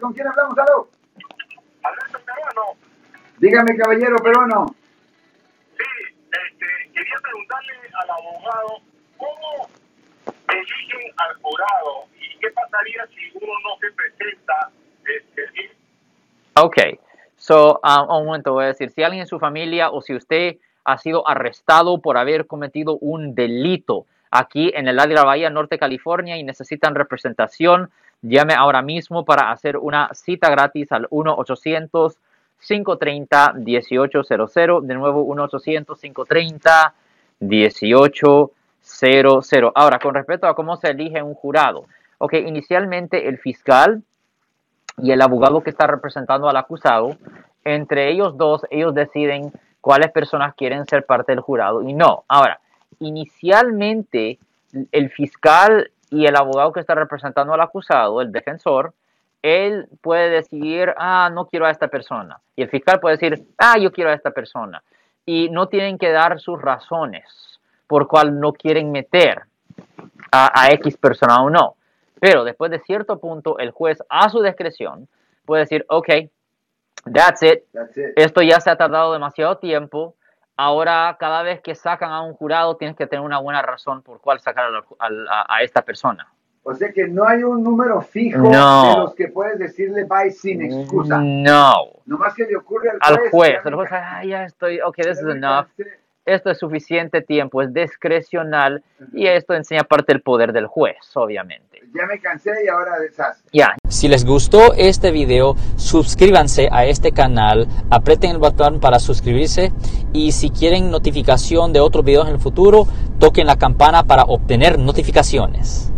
¿Con quién hablamos? ¿Aló? Alberto Peruano, Dígame, caballero peruano. sí, este, quería preguntarle al abogado cómo eligen al jurado y qué pasaría si uno no se presenta. Este, Ok, so, ah, un momento voy a decir, si alguien en su familia o si usted ha sido arrestado por haber cometido un delito aquí en el área de la Bahía Norte, California y necesitan representación, llame ahora mismo para hacer una cita gratis al 1-800-530-1800. De nuevo, 1-800-530-1800. Ahora, con respecto a cómo se elige un jurado. Ok, inicialmente el fiscal y el abogado que está representando al acusado, entre ellos dos, ellos deciden cuáles personas quieren ser parte del jurado y no. Ahora, inicialmente el fiscal y el abogado que está representando al acusado, el defensor, él puede decidir, ah, no quiero a esta persona. Y el fiscal puede decir, ah, yo quiero a esta persona. Y no tienen que dar sus razones por cuál no quieren meter a, a X persona o no. Pero después de cierto punto, el juez a su discreción puede decir, ok, that's it, That's it. esto ya se ha tardado demasiado tiempo, ahora cada vez que sacan a un jurado tienes que tener una buena razón por cuál sacar al- al- a, a esta persona. O sea que no hay un número fijo No. de los que puedes decirle bye sin excusa. No, Nomás que le ocurre al al juez. juez, ya el me juez, ah, ya estoy, ok, this is enough. Esto es suficiente tiempo, es discrecional y esto enseña parte del poder del juez, obviamente. Ya me cansé y ahora deshaz. Ya, Si les gustó este video, suscríbanse a este canal, aprieten el botón para suscribirse y si quieren notificación de otros videos en el futuro, toquen la campana para obtener notificaciones.